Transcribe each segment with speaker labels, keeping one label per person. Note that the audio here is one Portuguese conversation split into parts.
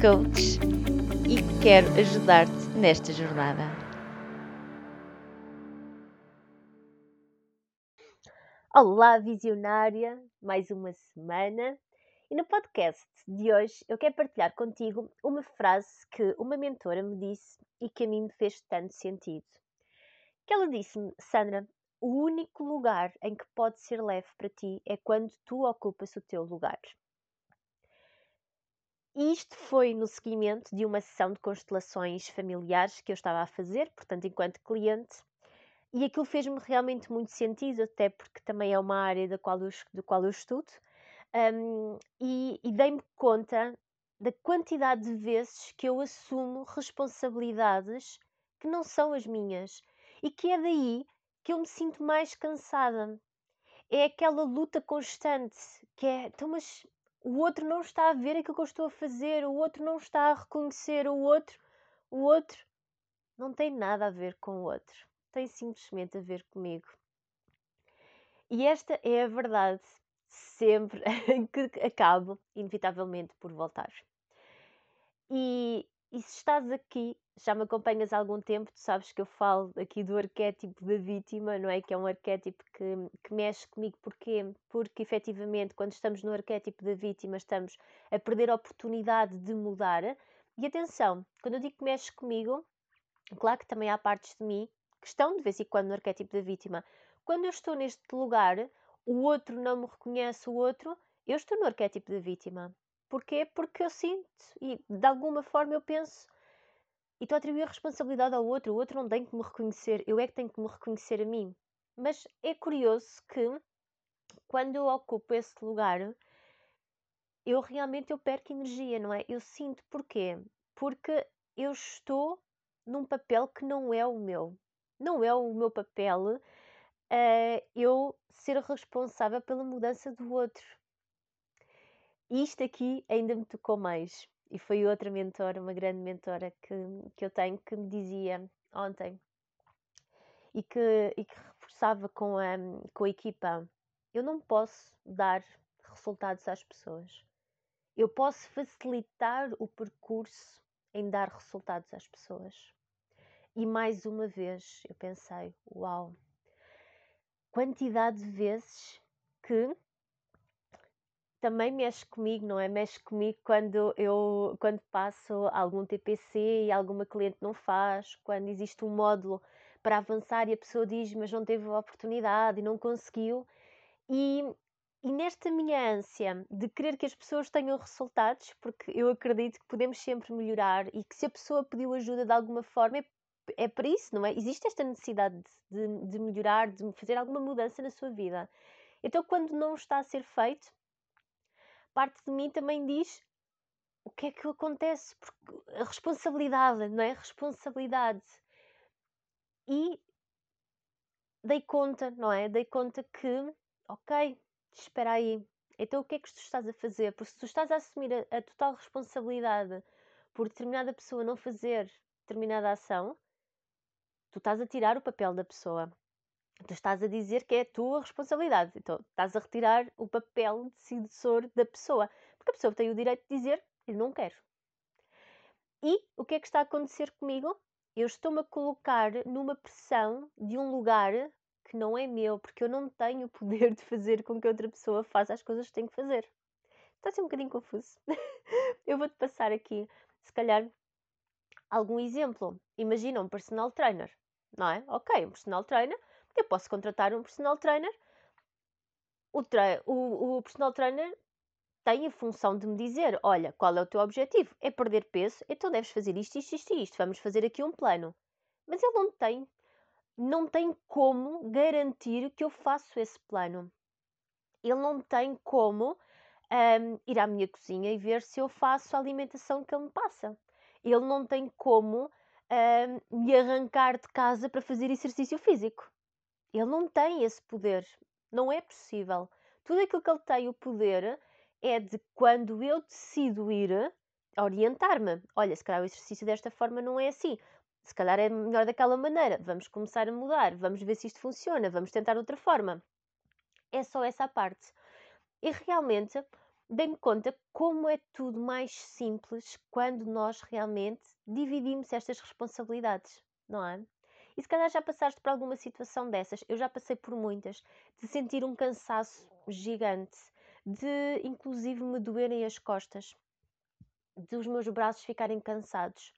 Speaker 1: coach e quero ajudar-te nesta jornada. Olá, visionária! Mais uma semana. E no podcast de hoje eu quero partilhar contigo uma frase que uma mentora me disse e que a mim me fez tanto sentido. Que ela disse-me, Sandra, o único lugar em que pode ser leve para ti é quando tu ocupas o teu lugar. E isto foi no seguimento de uma sessão de constelações familiares que eu estava a fazer, portanto, enquanto cliente, e aquilo fez-me realmente muito sentido, até porque também é uma área da qual eu, do qual eu estudo, um, e, e dei-me conta da quantidade de vezes que eu assumo responsabilidades que não são as minhas e que é daí que eu me sinto mais cansada. É aquela luta constante que é, então, mas o outro não está a ver aquilo que eu estou a fazer, o outro não está a reconhecer o outro, o outro não tem nada a ver com o outro, tem simplesmente a ver comigo. E esta é a verdade sempre que acabo, inevitavelmente, por voltar. E, e se estás aqui já me acompanhas há algum tempo, tu sabes que eu falo aqui do arquétipo da vítima, não é? Que é um arquétipo que, que mexe comigo. Porquê? Porque efetivamente, quando estamos no arquétipo da vítima, estamos a perder a oportunidade de mudar. E atenção, quando eu digo que mexe comigo, claro que também há partes de mim que estão de vez em quando no arquétipo da vítima. Quando eu estou neste lugar, o outro não me reconhece o outro, eu estou no arquétipo da vítima. Porquê? Porque eu sinto e de alguma forma eu penso e estou a atribuir a responsabilidade ao outro. O outro não tem que me reconhecer, eu é que tenho que me reconhecer a mim. Mas é curioso que quando eu ocupo esse lugar, eu realmente eu perco energia, não é? Eu sinto porquê? Porque eu estou num papel que não é o meu. Não é o meu papel uh, eu ser responsável pela mudança do outro. Isto aqui ainda me tocou mais. E foi outra mentora, uma grande mentora que, que eu tenho, que me dizia ontem e que, e que reforçava com a, com a equipa: eu não posso dar resultados às pessoas. Eu posso facilitar o percurso em dar resultados às pessoas. E mais uma vez eu pensei: uau, quantidade de vezes que também mexe comigo, não é? Mexe comigo quando eu quando passo algum TPC e alguma cliente não faz, quando existe um módulo para avançar e a pessoa diz, mas não teve a oportunidade e não conseguiu. E, e nesta minha ânsia de querer que as pessoas tenham resultados, porque eu acredito que podemos sempre melhorar e que se a pessoa pediu ajuda de alguma forma é, é para isso, não é? Existe esta necessidade de, de melhorar, de fazer alguma mudança na sua vida. Então, quando não está a ser feito, parte de mim também diz o que é que acontece, porque a responsabilidade, não é? Responsabilidade. E dei conta, não é? Dei conta que, ok, espera aí, então o que é que tu estás a fazer? Porque se tu estás a assumir a, a total responsabilidade por determinada pessoa não fazer determinada ação, tu estás a tirar o papel da pessoa tu estás a dizer que é a tua responsabilidade. Então, estás a retirar o papel decisor da pessoa. Porque a pessoa tem o direito de dizer, eu não quero. E o que é que está a acontecer comigo? Eu estou-me a colocar numa pressão de um lugar que não é meu, porque eu não tenho o poder de fazer com que outra pessoa faça as coisas que tem que fazer. Está a ser um bocadinho confuso. eu vou-te passar aqui, se calhar, algum exemplo. Imagina um personal trainer, não é? Ok, um personal trainer eu posso contratar um personal trainer. O, o, o personal trainer tem a função de me dizer: olha, qual é o teu objetivo? É perder peso, então deves fazer isto, isto, isto e isto. Vamos fazer aqui um plano. Mas ele não tem, não tem como garantir que eu faço esse plano. Ele não tem como um, ir à minha cozinha e ver se eu faço a alimentação que ele me passa. Ele não tem como um, me arrancar de casa para fazer exercício físico. Ele não tem esse poder. Não é possível. Tudo aquilo que ele tem o poder é de quando eu decido ir orientar-me. Olha, se calhar o exercício desta forma não é assim. Se calhar é melhor daquela maneira. Vamos começar a mudar. Vamos ver se isto funciona. Vamos tentar outra forma. É só essa parte. E realmente dei-me conta como é tudo mais simples quando nós realmente dividimos estas responsabilidades, não é? E se calhar já passaste por alguma situação dessas, eu já passei por muitas, de sentir um cansaço gigante, de inclusive me doerem as costas, de os meus braços ficarem cansados.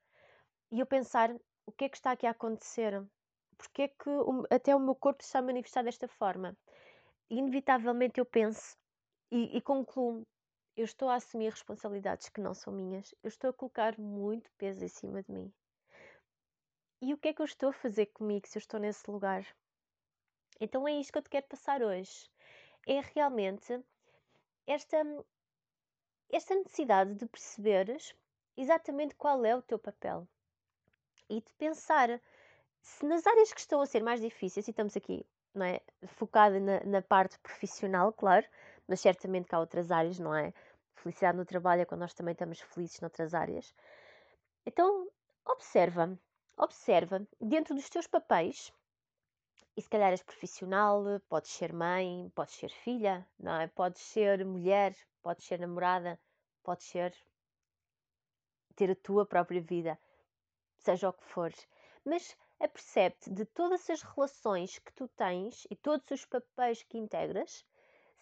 Speaker 1: E eu pensar, o que é que está aqui a acontecer? Porque é que até o meu corpo está a manifestar desta forma? Inevitavelmente eu penso e, e concluo, eu estou a assumir responsabilidades que não são minhas, eu estou a colocar muito peso em cima de mim. E o que é que eu estou a fazer comigo se eu estou nesse lugar? Então é isto que eu te quero passar hoje. É realmente esta, esta necessidade de perceberes exatamente qual é o teu papel e de pensar se nas áreas que estão a ser mais difíceis, e estamos aqui não é, focada na, na parte profissional, claro, mas certamente que há outras áreas, não é? Felicidade no trabalho é quando nós também estamos felizes noutras áreas. Então, observa, observa dentro dos teus papéis, e se calhar és profissional, podes ser mãe, podes ser filha, não é? Podes ser mulher, podes ser namorada, podes ser ter a tua própria vida, seja o que for. Mas apercebe-te de todas as relações que tu tens e todos os papéis que integras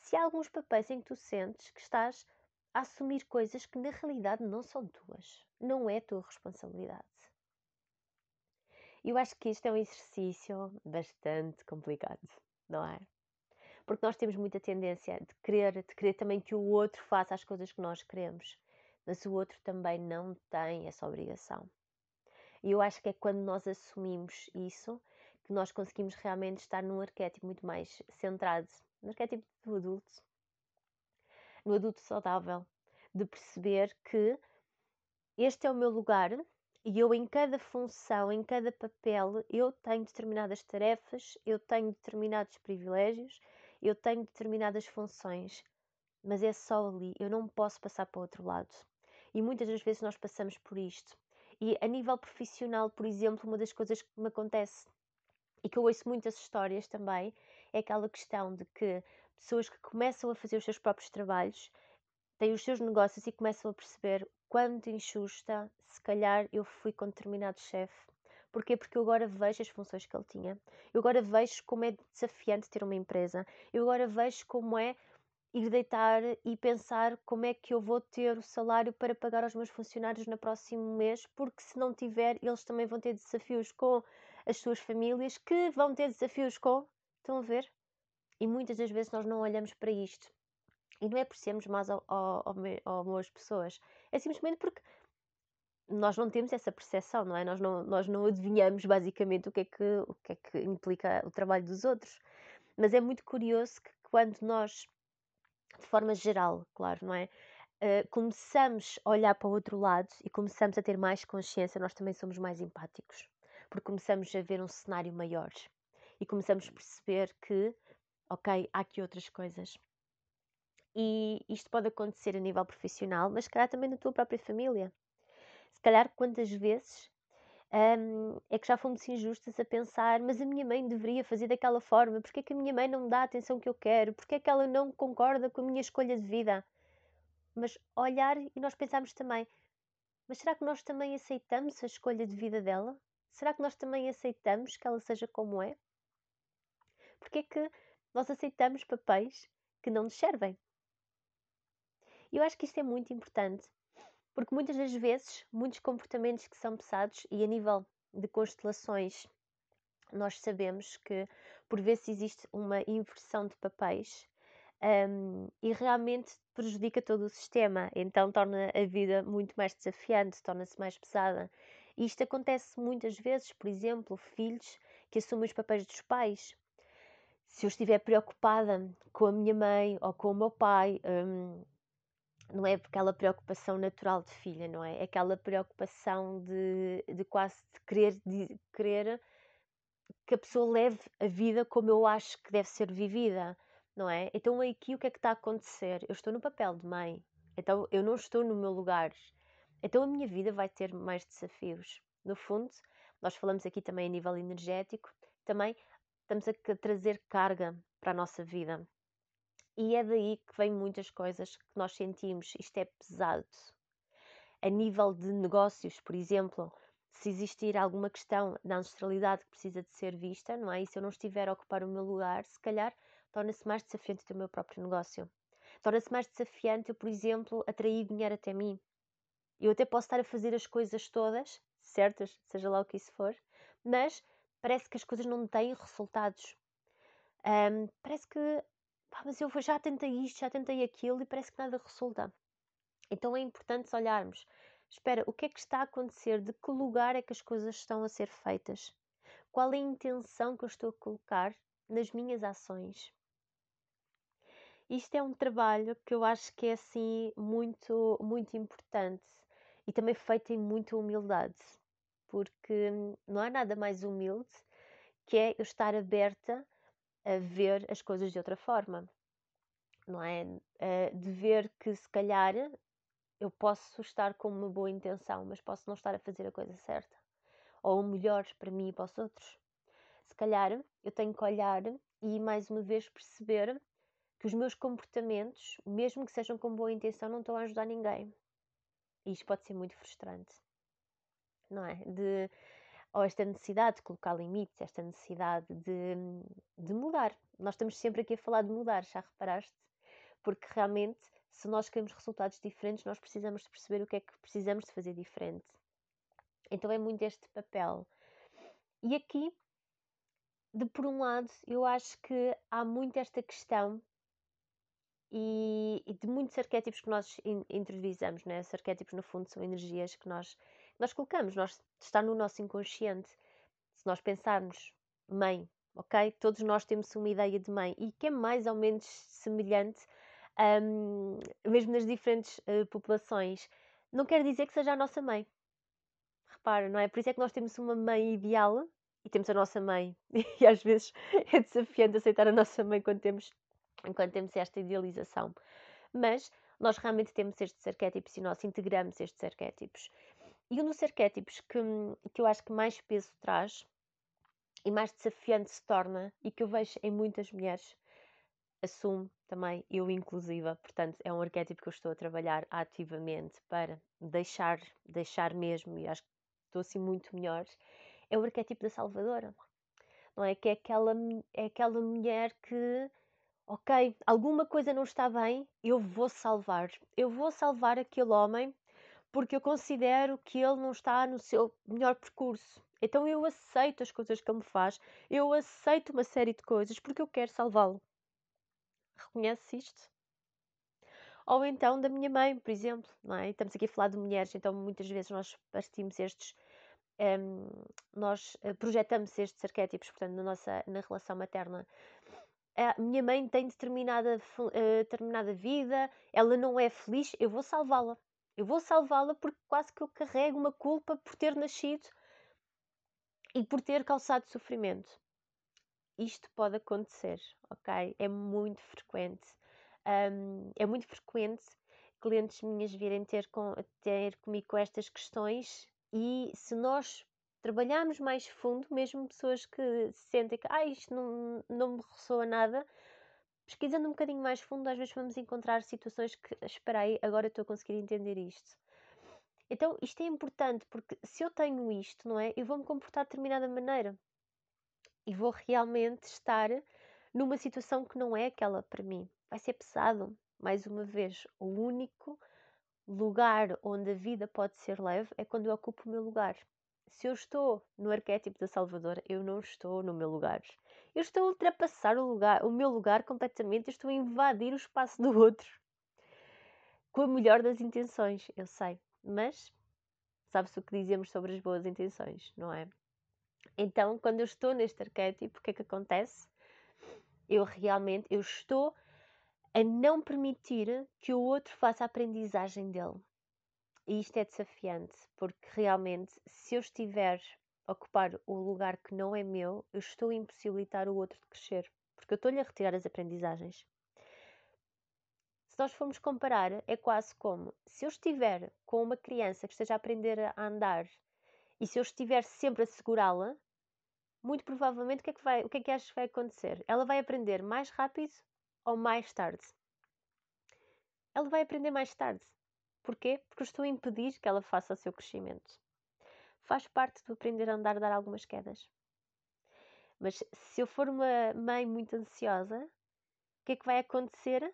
Speaker 1: se há alguns papéis em que tu sentes que estás a assumir coisas que na realidade não são tuas, não é tua responsabilidade. Eu acho que este é um exercício bastante complicado, não é? Porque nós temos muita tendência de querer, de querer também que o outro faça as coisas que nós queremos, mas o outro também não tem essa obrigação. E eu acho que é quando nós assumimos isso que nós conseguimos realmente estar num arquétipo muito mais centrado no arquétipo do adulto, no adulto saudável, de perceber que este é o meu lugar e eu em cada função, em cada papel, eu tenho determinadas tarefas, eu tenho determinados privilégios, eu tenho determinadas funções, mas é só ali, eu não posso passar para o outro lado. E muitas das vezes nós passamos por isto. E a nível profissional, por exemplo, uma das coisas que me acontece e que eu ouço muitas histórias também é aquela questão de que pessoas que começam a fazer os seus próprios trabalhos têm os seus negócios e começam a perceber quanto injusta, se calhar eu fui com determinado chefe. Porquê? Porque eu agora vejo as funções que ele tinha. Eu agora vejo como é desafiante ter uma empresa. Eu agora vejo como é ir deitar e pensar como é que eu vou ter o salário para pagar aos meus funcionários no próximo mês, porque se não tiver, eles também vão ter desafios com as suas famílias, que vão ter desafios com Estão a ver? E muitas das vezes nós não olhamos para isto. E não é por sermos ao, ao, boas pessoas. É simplesmente porque nós não temos essa percepção, não é? Nós não, nós não adivinhamos basicamente o que, é que, o que é que implica o trabalho dos outros. Mas é muito curioso que quando nós, de forma geral, claro, não é? Uh, começamos a olhar para o outro lado e começamos a ter mais consciência, nós também somos mais empáticos, porque começamos a ver um cenário maior e começamos a perceber que, ok, há aqui outras coisas. E isto pode acontecer a nível profissional, mas se calhar também na tua própria família. Se calhar quantas vezes um, é que já fomos injustas a pensar, mas a minha mãe deveria fazer daquela forma, porque é que a minha mãe não me dá a atenção que eu quero, porque é que ela não concorda com a minha escolha de vida. Mas olhar e nós pensarmos também, mas será que nós também aceitamos a escolha de vida dela? Será que nós também aceitamos que ela seja como é? Porque é que nós aceitamos papéis que não nos servem? E eu acho que isto é muito importante, porque muitas das vezes, muitos comportamentos que são pesados, e a nível de constelações, nós sabemos que por vezes existe uma inversão de papéis um, e realmente prejudica todo o sistema, então torna a vida muito mais desafiante, torna-se mais pesada. E isto acontece muitas vezes, por exemplo, filhos que assumem os papéis dos pais se eu estiver preocupada com a minha mãe ou com o meu pai, um, não é aquela preocupação natural de filha, não é? é aquela preocupação de, de quase de querer, de querer que a pessoa leve a vida como eu acho que deve ser vivida, não é? Então aqui o que é que está a acontecer? Eu estou no papel de mãe, então eu não estou no meu lugar. Então a minha vida vai ter mais desafios. No fundo, nós falamos aqui também a nível energético, também estamos a trazer carga para a nossa vida. E é daí que vem muitas coisas que nós sentimos, isto é pesado. A nível de negócios, por exemplo, se existir alguma questão na ancestralidade que precisa de ser vista, não é? E se eu não estiver a ocupar o meu lugar, se calhar torna-se mais desafiante o meu próprio negócio. Torna-se mais desafiante eu, por exemplo, atrair dinheiro até mim. Eu até posso estar a fazer as coisas todas, certas, seja lá o que isso for, mas parece que as coisas não têm resultados. Um, parece que, pá, mas eu já tentei isto, já tentei aquilo e parece que nada resulta. Então é importante olharmos Espera, o que é que está a acontecer? De que lugar é que as coisas estão a ser feitas? Qual é a intenção que eu estou a colocar nas minhas ações? Isto é um trabalho que eu acho que é assim muito, muito importante e também feito em muita humildade, porque não há nada mais humilde que é eu estar aberta a ver as coisas de outra forma, não é? De ver que se calhar eu posso estar com uma boa intenção, mas posso não estar a fazer a coisa certa. Ou o melhor para mim e para os outros. Se calhar eu tenho que olhar e mais uma vez perceber que os meus comportamentos, mesmo que sejam com boa intenção, não estão a ajudar ninguém. E isto pode ser muito frustrante. Não é? De, ou esta necessidade de colocar limites, esta necessidade de, de mudar. Nós estamos sempre aqui a falar de mudar, já reparaste? Porque realmente se nós queremos resultados diferentes, nós precisamos de perceber o que é que precisamos de fazer diferente. Então é muito este papel. E aqui, de por um lado, eu acho que há muito esta questão e, e de muitos arquétipos que nós in, interiorizamos, né? Os arquétipos, no fundo, são energias que nós, nós colocamos, nós, está no nosso inconsciente. Se nós pensarmos mãe, ok? Todos nós temos uma ideia de mãe e que é mais ou menos semelhante um, mesmo nas diferentes uh, populações, não quer dizer que seja a nossa mãe. Repara, não é? Por isso é que nós temos uma mãe ideal e temos a nossa mãe. E às vezes é desafiante aceitar a nossa mãe quando temos, quando temos esta idealização. Mas nós realmente temos estes arquétipos e nós integramos estes arquétipos. E um dos arquétipos que, que eu acho que mais peso traz e mais desafiante se torna, e que eu vejo em muitas mulheres, assumo também, eu inclusiva, portanto, é um arquétipo que eu estou a trabalhar ativamente para deixar, deixar mesmo, e acho que estou assim muito melhor, é o arquétipo da salvadora, não é? Que é aquela, é aquela mulher que, ok, alguma coisa não está bem, eu vou salvar, eu vou salvar aquele homem porque eu considero que ele não está no seu melhor percurso. Então eu aceito as coisas que ele me faz, eu aceito uma série de coisas porque eu quero salvá-lo reconhece isto? Ou então da minha mãe, por exemplo, não é? Estamos aqui a falar de mulheres, então muitas vezes nós partimos estes, um, ehm, nós eh, projetamos estes arquétipos, portanto, na nossa na relação materna. A minha mãe tem determinada, uh, determinada vida, ela não é feliz, eu vou salvá-la. Eu vou salvá-la porque quase que eu carrego uma culpa por ter nascido e por ter causado sofrimento isto pode acontecer, ok? É muito frequente. Um, é muito frequente clientes minhas virem ter, com, ter comigo com estas questões e se nós trabalharmos mais fundo, mesmo pessoas que sentem que ah, isto não, não me ressoa nada, pesquisando um bocadinho mais fundo, às vezes vamos encontrar situações que, espera aí, agora estou a conseguir entender isto. Então, isto é importante porque se eu tenho isto, não é? Eu vou me comportar de determinada maneira e vou realmente estar numa situação que não é aquela para mim. Vai ser pesado, mais uma vez. O único lugar onde a vida pode ser leve é quando eu ocupo o meu lugar. Se eu estou no arquétipo da Salvadora, eu não estou no meu lugar. Eu estou a ultrapassar o, lugar, o meu lugar completamente, eu estou a invadir o espaço do outro. Com a melhor das intenções, eu sei. Mas sabe-se o que dizemos sobre as boas intenções, não é? Então, quando eu estou neste arquétipo, o que é que acontece? Eu realmente, eu estou a não permitir que o outro faça a aprendizagem dele. E isto é desafiante, porque realmente, se eu estiver ocupar o lugar que não é meu, eu estou a impossibilitar o outro de crescer, porque eu estou-lhe a retirar as aprendizagens. Se nós formos comparar, é quase como se eu estiver com uma criança que esteja a aprender a andar e se eu estiver sempre a segurá-la, muito provavelmente o que, é que vai, o que é que achas que vai acontecer? Ela vai aprender mais rápido ou mais tarde? Ela vai aprender mais tarde. Porquê? Porque eu estou a impedir que ela faça o seu crescimento. Faz parte do aprender a andar, dar algumas quedas. Mas se eu for uma mãe muito ansiosa, o que é que vai acontecer?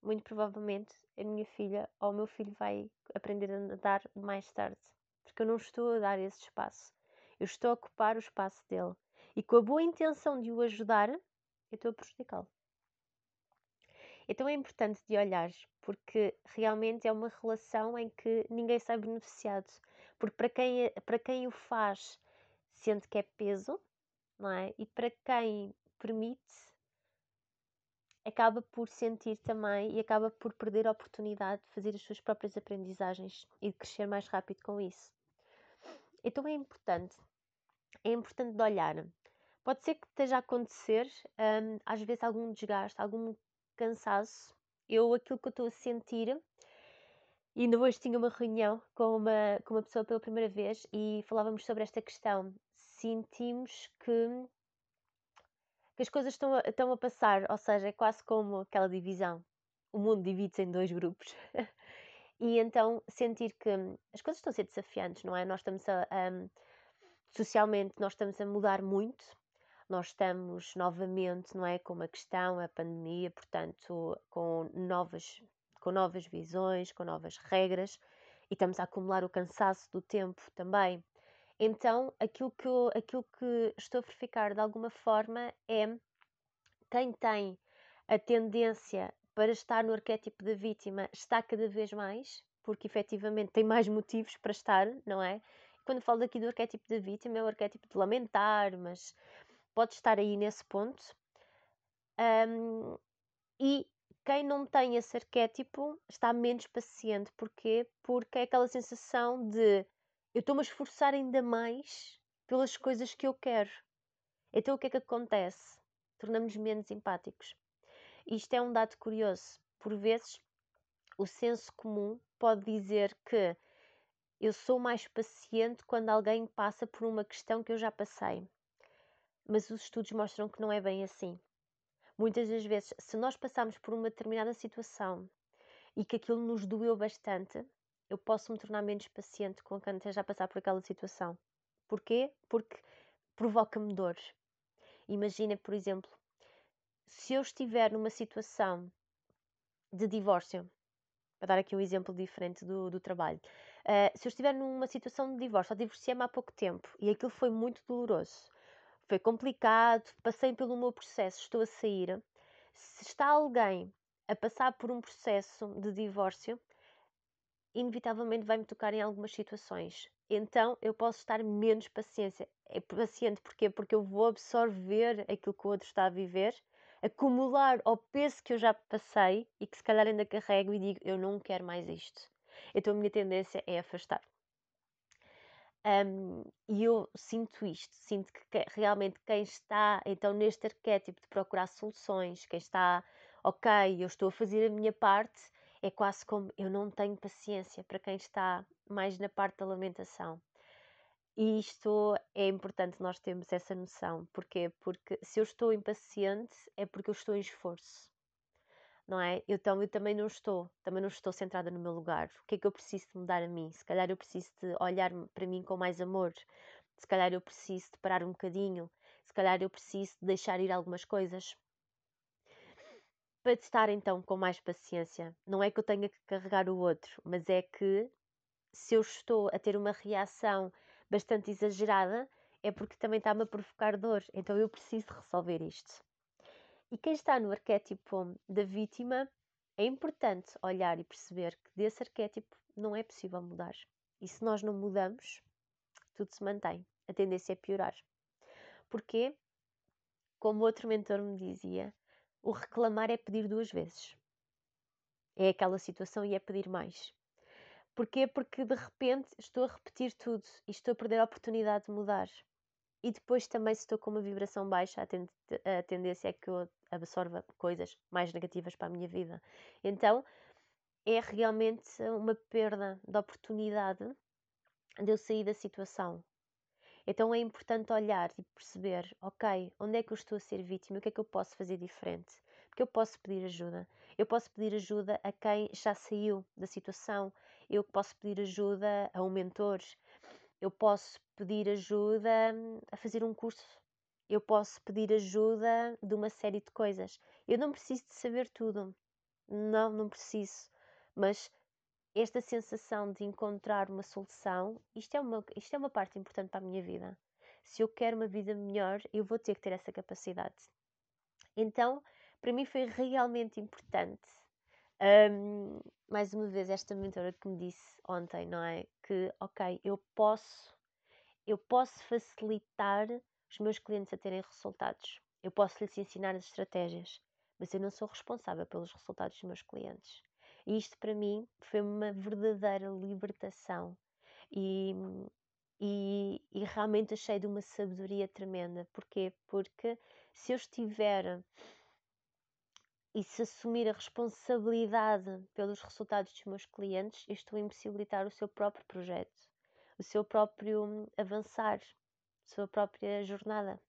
Speaker 1: Muito provavelmente a minha filha ou o meu filho vai aprender a andar mais tarde porque eu não estou a dar esse espaço. Eu estou a ocupar o espaço dele. E com a boa intenção de o ajudar, eu estou a prejudicá-lo. Então é importante de olhar, porque realmente é uma relação em que ninguém sai beneficiado. Porque para quem, para quem o faz, sente que é peso, não é? E para quem permite, acaba por sentir também e acaba por perder a oportunidade de fazer as suas próprias aprendizagens e de crescer mais rápido com isso. Então é importante, é importante de olhar. Pode ser que esteja a acontecer, um, às vezes, algum desgaste, algum cansaço. Eu, aquilo que eu estou a sentir, e ainda hoje tinha uma reunião com uma, com uma pessoa pela primeira vez e falávamos sobre esta questão. Sentimos que, que as coisas estão a, estão a passar, ou seja, é quase como aquela divisão. O mundo divide-se em dois grupos. e então sentir que as coisas estão a ser desafiantes, não é? Nós estamos a, um, socialmente nós estamos a mudar muito, nós estamos novamente, não é, com uma questão, a pandemia, portanto, com novas, com novas visões, com novas regras, e estamos a acumular o cansaço do tempo também. Então, aquilo que, eu, aquilo que estou a verificar de alguma forma é quem tem a tendência para estar no arquétipo da vítima está cada vez mais, porque efetivamente tem mais motivos para estar, não é? Quando falo aqui do arquétipo da vítima, é o arquétipo de lamentar, mas pode estar aí nesse ponto. Um, e quem não tem esse arquétipo está menos paciente. Porquê? Porque é aquela sensação de eu estou-me a esforçar ainda mais pelas coisas que eu quero. Então o que é que acontece? Tornamos-nos menos empáticos. Isto é um dado curioso. Por vezes, o senso comum pode dizer que eu sou mais paciente quando alguém passa por uma questão que eu já passei. Mas os estudos mostram que não é bem assim. Muitas das vezes, se nós passarmos por uma determinada situação e que aquilo nos doeu bastante, eu posso me tornar menos paciente com quem esteja a passar por aquela situação. Porquê? Porque provoca-me dores. Imagina, por exemplo, se eu estiver numa situação de divórcio, para dar aqui um exemplo diferente do, do trabalho, uh, se eu estiver numa situação de divórcio, eu divorciei-me há pouco tempo e aquilo foi muito doloroso, foi complicado, passei pelo meu processo, estou a sair. Se está alguém a passar por um processo de divórcio, inevitavelmente vai-me tocar em algumas situações. Então eu posso estar menos paciência. É paciente porquê? Porque eu vou absorver aquilo que o outro está a viver acumular ao peso que eu já passei e que se calhar ainda carrego e digo eu não quero mais isto. Então a minha tendência é afastar. Um, e eu sinto isto, sinto que realmente quem está então neste arquétipo de procurar soluções, quem está, ok, eu estou a fazer a minha parte, é quase como eu não tenho paciência para quem está mais na parte da lamentação. E isto é importante nós termos essa noção. Porquê? Porque se eu estou impaciente é porque eu estou em esforço. Não é? Eu, também não estou, também não estou centrada no meu lugar. O que é que eu preciso de mudar a mim? Se calhar eu preciso de olhar para mim com mais amor. Se calhar eu preciso de parar um bocadinho. Se calhar eu preciso de deixar ir algumas coisas. Para estar então com mais paciência. Não é que eu tenha que carregar o outro, mas é que se eu estou a ter uma reação bastante exagerada, é porque também está-me a provocar dor. Então eu preciso resolver isto. E quem está no arquétipo da vítima, é importante olhar e perceber que desse arquétipo não é possível mudar. E se nós não mudamos, tudo se mantém. A tendência é piorar. Porquê? Como outro mentor me dizia, o reclamar é pedir duas vezes. É aquela situação e é pedir mais. Porquê? Porque de repente estou a repetir tudo e estou a perder a oportunidade de mudar. E depois também, se estou com uma vibração baixa, a, a tendência é que eu absorva coisas mais negativas para a minha vida. Então, é realmente uma perda de oportunidade de eu sair da situação. Então é importante olhar e perceber, ok, onde é que eu estou a ser vítima, o que é que eu posso fazer diferente? Porque eu posso pedir ajuda. Eu posso pedir ajuda a quem já saiu da situação. Eu posso pedir ajuda a um mentor. Eu posso pedir ajuda hum, a fazer um curso. Eu posso pedir ajuda de uma série de coisas. Eu não preciso de saber tudo. Não, não preciso. Mas esta sensação de encontrar uma solução, isto é uma, isto é uma parte importante para a minha vida. Se eu quero uma vida melhor, eu vou ter que ter essa capacidade. Então, para mim foi realmente importante. Um, mais uma vez, esta mentora que me disse ontem, não é? Que, ok, eu posso, eu posso facilitar os meus clientes a terem resultados. Eu posso lhes ensinar as estratégias, mas eu não sou responsável pelos resultados dos meus clientes. E isto para mim foi uma verdadeira libertação e, e, e realmente achei de uma sabedoria tremenda. Porquê? Porque se eu estiver e se assumir a responsabilidade pelos resultados dos meus clientes, eu estou a impossibilitar o seu próprio projeto, o seu próprio hum, avançar, a sua própria jornada.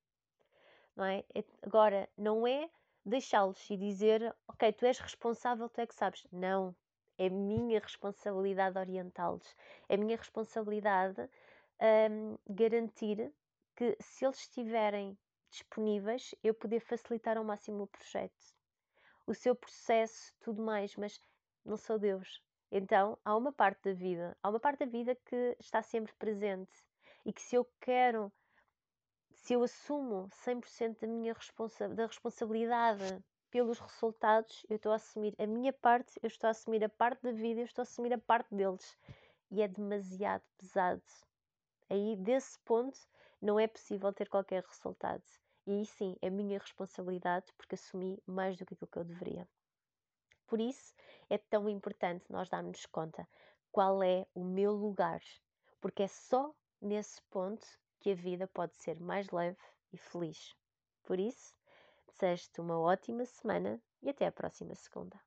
Speaker 1: Não é? Agora, não é deixá-los e dizer, ok, tu és responsável, tu é que sabes. Não, é minha responsabilidade orientá-los. É minha responsabilidade um, garantir que se eles estiverem disponíveis, eu poder facilitar ao máximo o projeto. O seu processo, tudo mais, mas não sou Deus. Então, há uma parte da vida, há uma parte da vida que está sempre presente e que se eu quero se eu assumo 100% da minha responsa da responsabilidade pelos resultados, eu estou a assumir a minha parte, eu estou a assumir a parte da vida, eu estou a assumir a parte deles. E é demasiado pesado. Aí, desse ponto, não é possível ter qualquer resultado. E sim, é minha responsabilidade porque assumi mais do que aquilo que eu deveria. Por isso, é tão importante nós darmos conta qual é o meu lugar, porque é só nesse ponto que a vida pode ser mais leve e feliz. Por isso, desejo-te uma ótima semana e até a próxima segunda.